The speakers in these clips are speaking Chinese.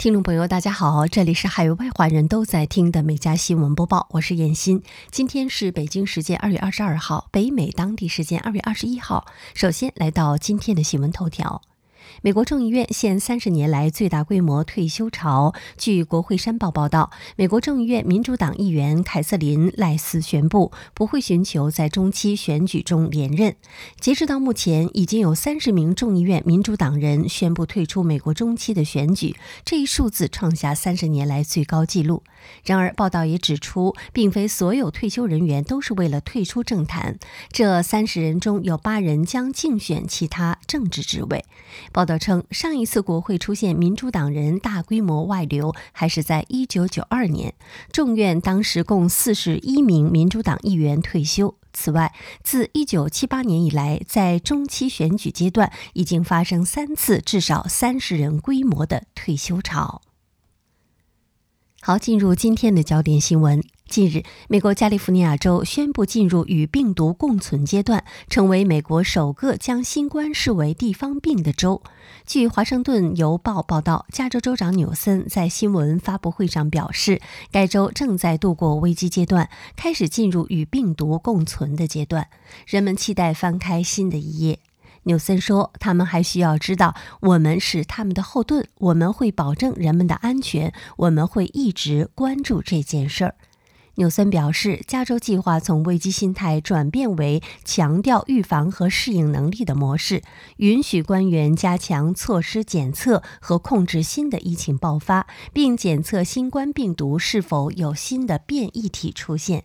听众朋友，大家好，这里是海外华人都在听的每家新闻播报，我是燕欣。今天是北京时间二月二十二号，北美当地时间二月二十一号。首先来到今天的新闻头条。美国众议院现三十年来最大规模退休潮。据国会山报报道，美国众议院民主党议员凯瑟琳·赖斯宣布不会寻求在中期选举中连任。截止到目前，已经有三十名众议院民主党人宣布退出美国中期的选举，这一数字创下三十年来最高纪录。然而，报道也指出，并非所有退休人员都是为了退出政坛。这三十人中有八人将竞选其他政治职位。报道称，上一次国会出现民主党人大规模外流，还是在一九九二年。众院当时共四十一名民主党议员退休。此外，自一九七八年以来，在中期选举阶段已经发生三次至少三十人规模的退休潮。好，进入今天的焦点新闻。近日，美国加利福尼亚州宣布进入与病毒共存阶段，成为美国首个将新冠视为地方病的州。据《华盛顿邮报》报道，加州州长纽森在新闻发布会上表示，该州正在度过危机阶段，开始进入与病毒共存的阶段。人们期待翻开新的一页。纽森说：“他们还需要知道，我们是他们的后盾，我们会保证人们的安全，我们会一直关注这件事儿。”纽森表示，加州计划从危机心态转变为强调预防和适应能力的模式，允许官员加强措施检测和控制新的疫情爆发，并检测新冠病毒是否有新的变异体出现。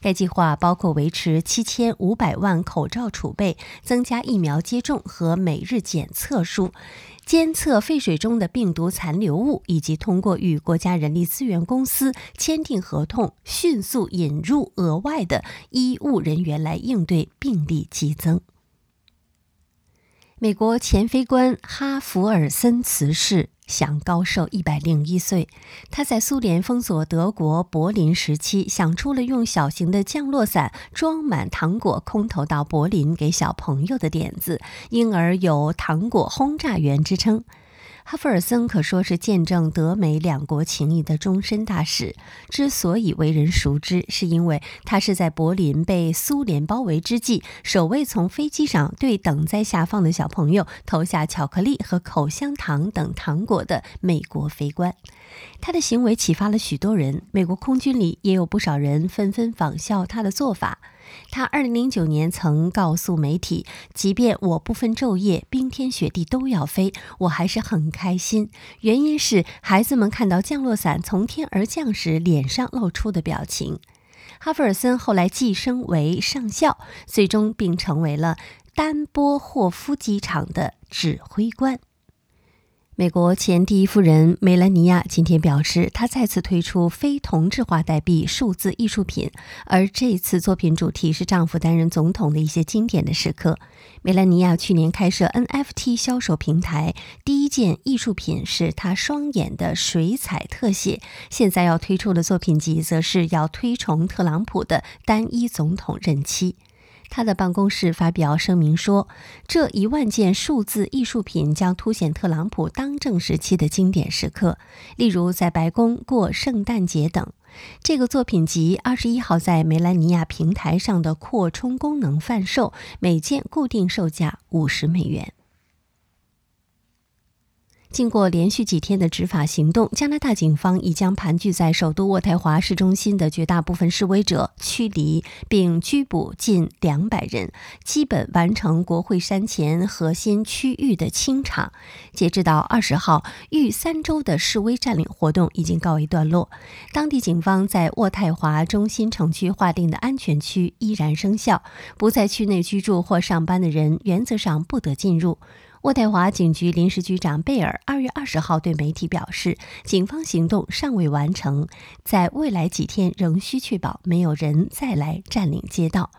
该计划包括维持七千五百万口罩储备、增加疫苗接种和每日检测数、监测废水中的病毒残留物，以及通过与国家人力资源公司签订合同，迅速引入额外的医务人员来应对病例激增。美国前飞官哈弗尔森辞世。享高寿一百零一岁。他在苏联封锁德国柏林时期，想出了用小型的降落伞装满糖果空投到柏林给小朋友的点子，因而有“糖果轰炸员”之称。哈弗尔森可说是见证德美两国情谊的终身大使。之所以为人熟知，是因为他是在柏林被苏联包围之际，首位从飞机上对等在下方的小朋友投下巧克力和口香糖等糖果的美国飞官。他的行为启发了许多人，美国空军里也有不少人纷纷仿效他的做法。他二零零九年曾告诉媒体：“即便我不分昼夜、冰天雪地都要飞，我还是很开心。原因是孩子们看到降落伞从天而降时脸上露出的表情。”哈弗尔森后来晋升为上校，最终并成为了丹波霍夫机场的指挥官。美国前第一夫人梅兰妮亚今天表示，她再次推出非同质化代币数字艺术品，而这次作品主题是丈夫担任总统的一些经典的时刻。梅兰妮亚去年开设 NFT 销售平台，第一件艺术品是她双眼的水彩特写，现在要推出的作品集则是要推崇特朗普的单一总统任期。他的办公室发表声明说，这一万件数字艺术品将凸显特朗普当政时期的经典时刻，例如在白宫过圣诞节等。这个作品集二十一号在梅兰尼亚平台上的扩充功能贩售，每件固定售价五十美元。经过连续几天的执法行动，加拿大警方已将盘踞在首都渥太华市中心的绝大部分示威者驱离，并拘捕近两百人，基本完成国会山前核心区域的清场。截止到二十号，逾三周的示威占领活动已经告一段落。当地警方在渥太华中心城区划定的安全区依然生效，不在区内居住或上班的人原则上不得进入。渥太华警局临时局长贝尔二月二十号对媒体表示，警方行动尚未完成，在未来几天仍需确保没有人再来占领街道。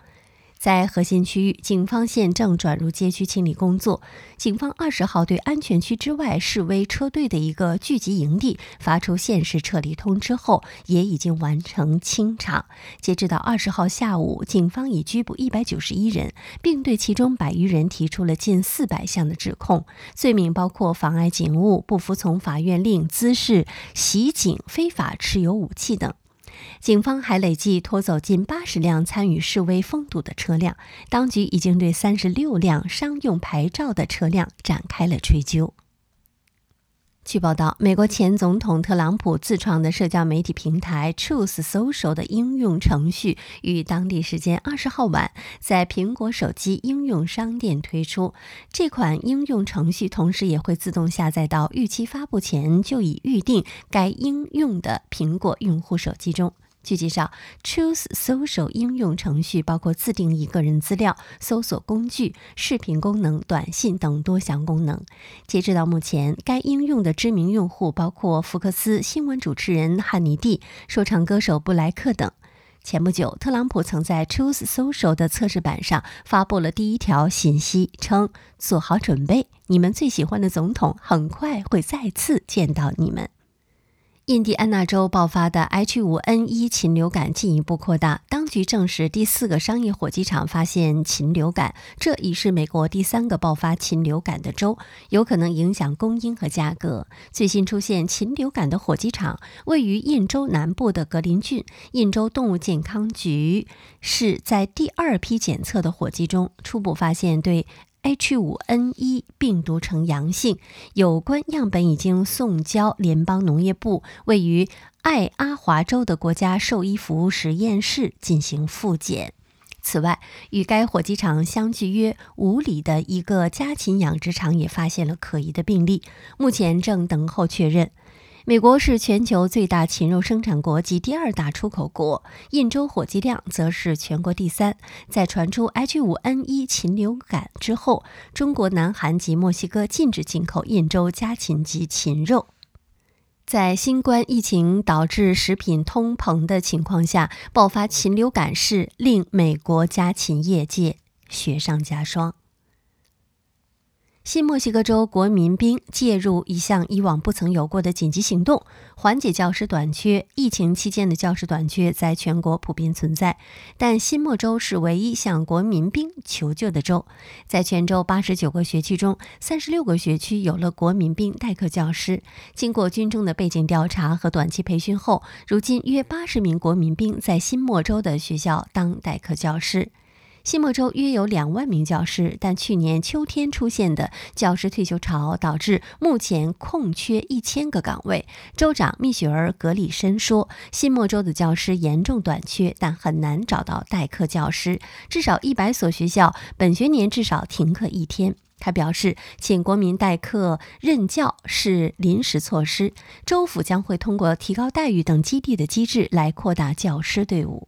在核心区域，警方现正转入街区清理工作。警方二十号对安全区之外示威车队的一个聚集营地发出限时撤离通知后，也已经完成清场。截止到二十号下午，警方已拘捕一百九十一人，并对其中百余人提出了近四百项的指控，罪名包括妨碍警务、不服从法院令、滋事、袭警、非法持有武器等。警方还累计拖走近八十辆参与示威封堵的车辆，当局已经对三十六辆商用牌照的车辆展开了追究。据报道，美国前总统特朗普自创的社交媒体平台 Truth Social 的应用程序于当地时间二十号晚在苹果手机应用商店推出。这款应用程序同时也会自动下载到预期发布前就已预定该应用的苹果用户手机中。据介绍，Choose Social 应用程序包括自定义个人资料、搜索工具、视频功能、短信等多项功能。截止到目前，该应用的知名用户包括福克斯新闻主持人汉尼蒂、说唱歌手布莱克等。前不久，特朗普曾在 Choose Social 的测试版上发布了第一条信息，称：“做好准备，你们最喜欢的总统很快会再次见到你们。”印第安纳州爆发的 H5N1 禽流感进一步扩大，当局证实第四个商业火鸡场发现禽流感，这已是美国第三个爆发禽流感的州，有可能影响供应和价格。最新出现禽流感的火鸡场位于印州南部的格林郡，印州动物健康局是在第二批检测的火鸡中初步发现对。H5N1 病毒呈阳性，有关样本已经送交联邦农业部位于爱阿华州的国家兽医服务实验室进行复检。此外，与该火鸡场相距约五里的一个家禽养殖场也发现了可疑的病例，目前正等候确认。美国是全球最大禽肉生产国及第二大出口国，印州火鸡量则是全国第三。在传出 H5N1 禽流感之后，中国、南韩及墨西哥禁止进口印州家禽及禽肉。在新冠疫情导致食品通膨的情况下，爆发禽流感是令美国家禽业界雪上加霜。新墨西哥州国民兵介入一项以往不曾有过的紧急行动，缓解教师短缺。疫情期间的教师短缺在全国普遍存在，但新墨州是唯一向国民兵求救的州。在全州八十九个学区中，三十六个学区有了国民兵代课教师。经过军中的背景调查和短期培训后，如今约八十名国民兵在新墨州的学校当代课教师。新墨州约有两万名教师，但去年秋天出现的教师退休潮导致目前空缺一千个岗位。州长蜜雪儿·格里森说：“新墨州的教师严重短缺，但很难找到代课教师。至少一百所学校本学年至少停课一天。”他表示：“请国民代课任教是临时措施，州府将会通过提高待遇等激励的机制来扩大教师队伍。”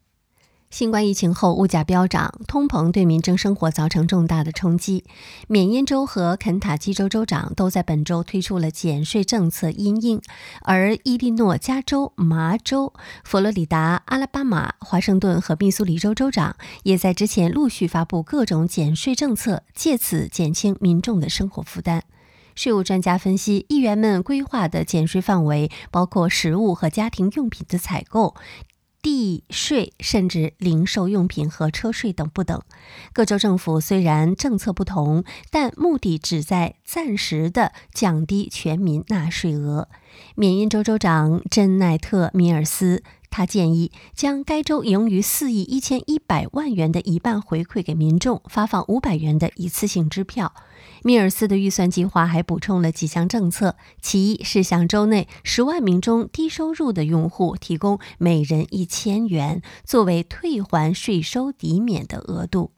新冠疫情后，物价飙涨，通膨对民众生活造成重大的冲击。缅因州和肯塔基州州长都在本周推出了减税政策因应，而伊利诺、加州、麻州、佛罗里达、阿拉巴马、华盛顿和密苏里州州长也在之前陆续发布各种减税政策，借此减轻民众的生活负担。税务专家分析，议员们规划的减税范围包括食物和家庭用品的采购。地税，甚至零售用品和车税等不等。各州政府虽然政策不同，但目的只在暂时的降低全民纳税额。缅因州州长珍奈特·米尔斯。他建议将该州盈余四亿一千一百万元的一半回馈给民众，发放五百元的一次性支票。米尔斯的预算计划还补充了几项政策，其一是向州内十万名中低收入的用户提供每人一千元，作为退还税收抵免的额度。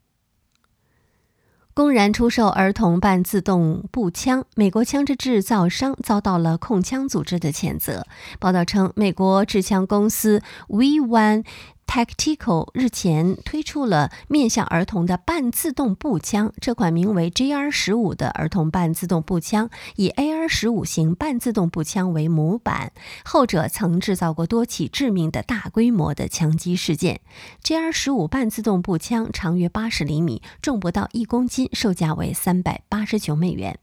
公然出售儿童半自动步枪，美国枪支制造商遭到了控枪组织的谴责。报道称，美国制枪公司 V One Tactical 日前推出了面向儿童的半自动步枪。这款名为 JR 十五的儿童半自动步枪，以 AR 十五型半自动步枪为模板，后者曾制造过多起致命的大规模的枪击事件。JR 十五半自动步枪长约八十厘米，重不到一公斤，售价为三百八十九美元。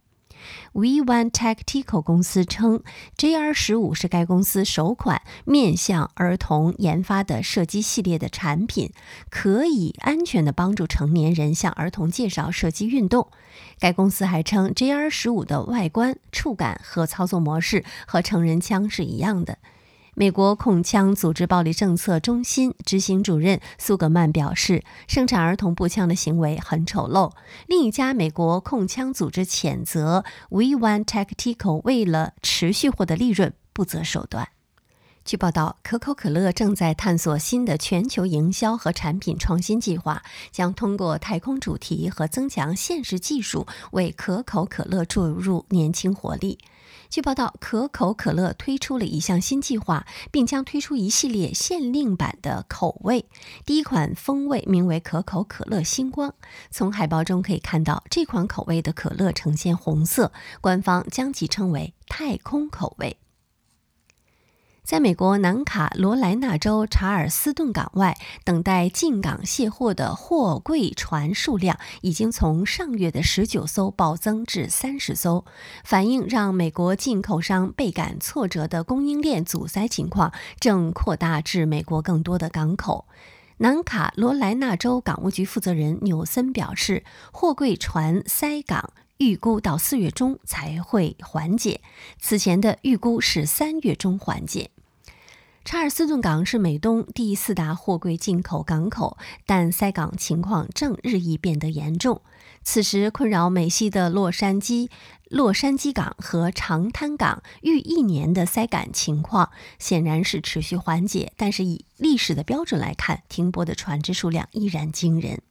V One Tactical 公司称，JR 十五是该公司首款面向儿童研发的射击系列的产品，可以安全地帮助成年人向儿童介绍射击运动。该公司还称，JR 十五的外观、触感和操作模式和成人枪是一样的。美国控枪组织暴力政策中心执行主任苏格曼表示，生产儿童步枪的行为很丑陋。另一家美国控枪组织谴责 V One Tactical 为了持续获得利润不择手段。据报道，可口可乐正在探索新的全球营销和产品创新计划，将通过太空主题和增强现实技术为可口可乐注入年轻活力。据报道，可口可乐推出了一项新计划，并将推出一系列限定版的口味。第一款风味名为可口可乐星光。从海报中可以看到，这款口味的可乐呈现红色，官方将其称为太空口味。在美国南卡罗来纳州查尔斯顿港外等待进港卸货的货柜船数量，已经从上月的十九艘暴增至三十艘，反映让美国进口商倍感挫折的供应链阻塞情况正扩大至美国更多的港口。南卡罗来纳州港务局负责人纽森表示，货柜船塞港预估到四月中才会缓解，此前的预估是三月中缓解。查尔斯顿港是美东第四大货柜进口港口，但塞港情况正日益变得严重。此时，困扰美西的洛杉矶、洛杉矶港和长滩港逾一年的塞港情况显然是持续缓解，但是以历史的标准来看，停泊的船只数量依然惊人。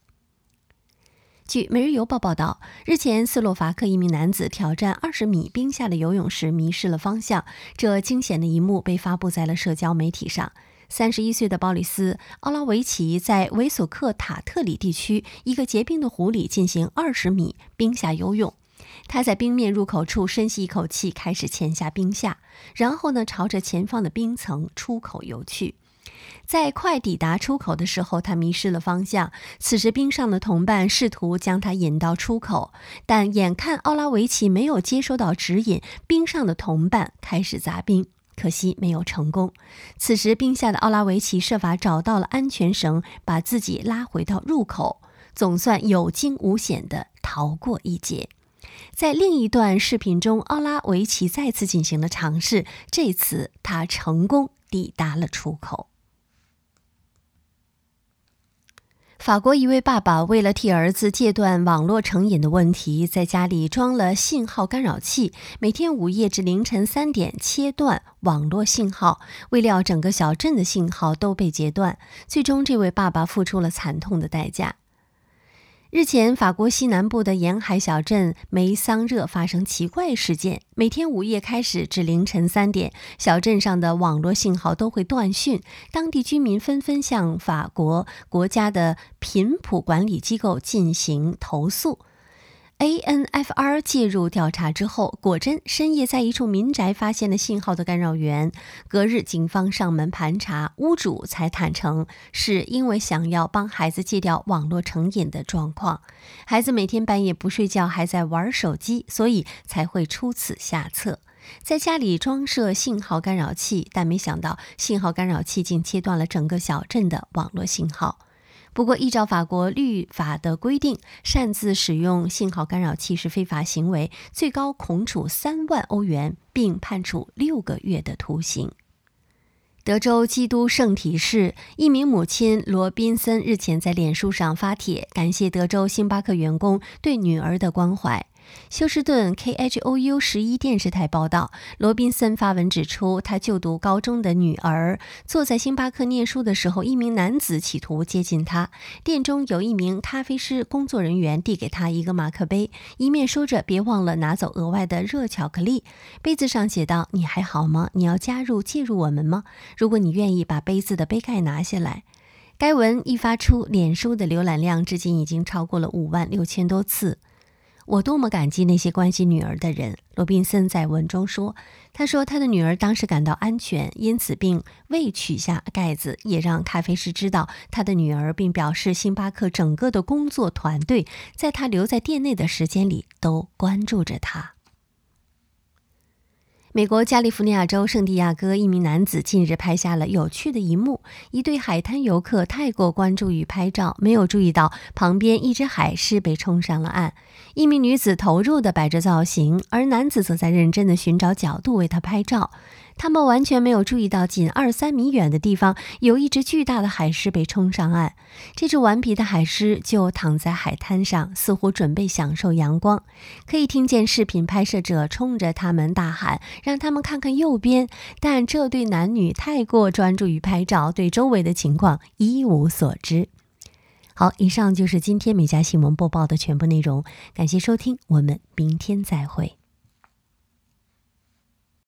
据《每日邮报》报道，日前斯洛伐克一名男子挑战二十米冰下的游泳时迷失了方向，这惊险的一幕被发布在了社交媒体上。三十一岁的鲍里斯·奥拉维奇在维索克塔特里地区一个结冰的湖里进行二十米冰下游泳。他在冰面入口处深吸一口气，开始潜下冰下，然后呢，朝着前方的冰层出口游去。在快抵达出口的时候，他迷失了方向。此时，冰上的同伴试图将他引到出口，但眼看奥拉维奇没有接收到指引，冰上的同伴开始砸冰，可惜没有成功。此时，冰下的奥拉维奇设法找到了安全绳，把自己拉回到入口，总算有惊无险地逃过一劫。在另一段视频中，奥拉维奇再次进行了尝试，这次他成功抵达了出口。法国一位爸爸为了替儿子戒断网络成瘾的问题，在家里装了信号干扰器，每天午夜至凌晨三点切断网络信号，未料整个小镇的信号都被截断，最终这位爸爸付出了惨痛的代价。日前，法国西南部的沿海小镇梅桑热发生奇怪事件。每天午夜开始至凌晨三点，小镇上的网络信号都会断讯。当地居民纷纷向法国国家的频谱管理机构进行投诉。ANFR 介入调查之后，果真深夜在一处民宅发现了信号的干扰源。隔日，警方上门盘查，屋主才坦诚是因为想要帮孩子戒掉网络成瘾的状况。孩子每天半夜不睡觉，还在玩手机，所以才会出此下策，在家里装设信号干扰器。但没想到，信号干扰器竟切断了整个小镇的网络信号。不过，依照法国律法的规定，擅自使用信号干扰器是非法行为，最高恐处三万欧元，并判处六个月的徒刑。德州基督圣体市一名母亲罗宾森日前在脸书上发帖，感谢德州星巴克员工对女儿的关怀。休斯顿 KHOU 十一电视台报道，罗宾森发文指出，他就读高中的女儿坐在星巴克念书的时候，一名男子企图接近她。店中有一名咖啡师工作人员递给他一个马克杯，一面说着“别忘了拿走额外的热巧克力”。杯子上写道：“你还好吗？你要加入介入我们吗？如果你愿意把杯子的杯盖拿下来。”该文一发出，脸书的浏览量至今已经超过了五万六千多次。我多么感激那些关心女儿的人，罗宾森在文中说。他说，他的女儿当时感到安全，因此并未取下盖子，也让咖啡师知道他的女儿，并表示星巴克整个的工作团队在他留在店内的时间里都关注着他。美国加利福尼亚州圣地亚哥一名男子近日拍下了有趣的一幕：一对海滩游客太过关注于拍照，没有注意到旁边一只海狮被冲上了岸。一名女子投入地摆着造型，而男子则在认真地寻找角度为她拍照。他们完全没有注意到，仅二三米远的地方有一只巨大的海狮被冲上岸。这只顽皮的海狮就躺在海滩上，似乎准备享受阳光。可以听见视频拍摄者冲着他们大喊：“让他们看看右边！”但这对男女太过专注于拍照，对周围的情况一无所知。好，以上就是今天美家新闻播报的全部内容。感谢收听，我们明天再会。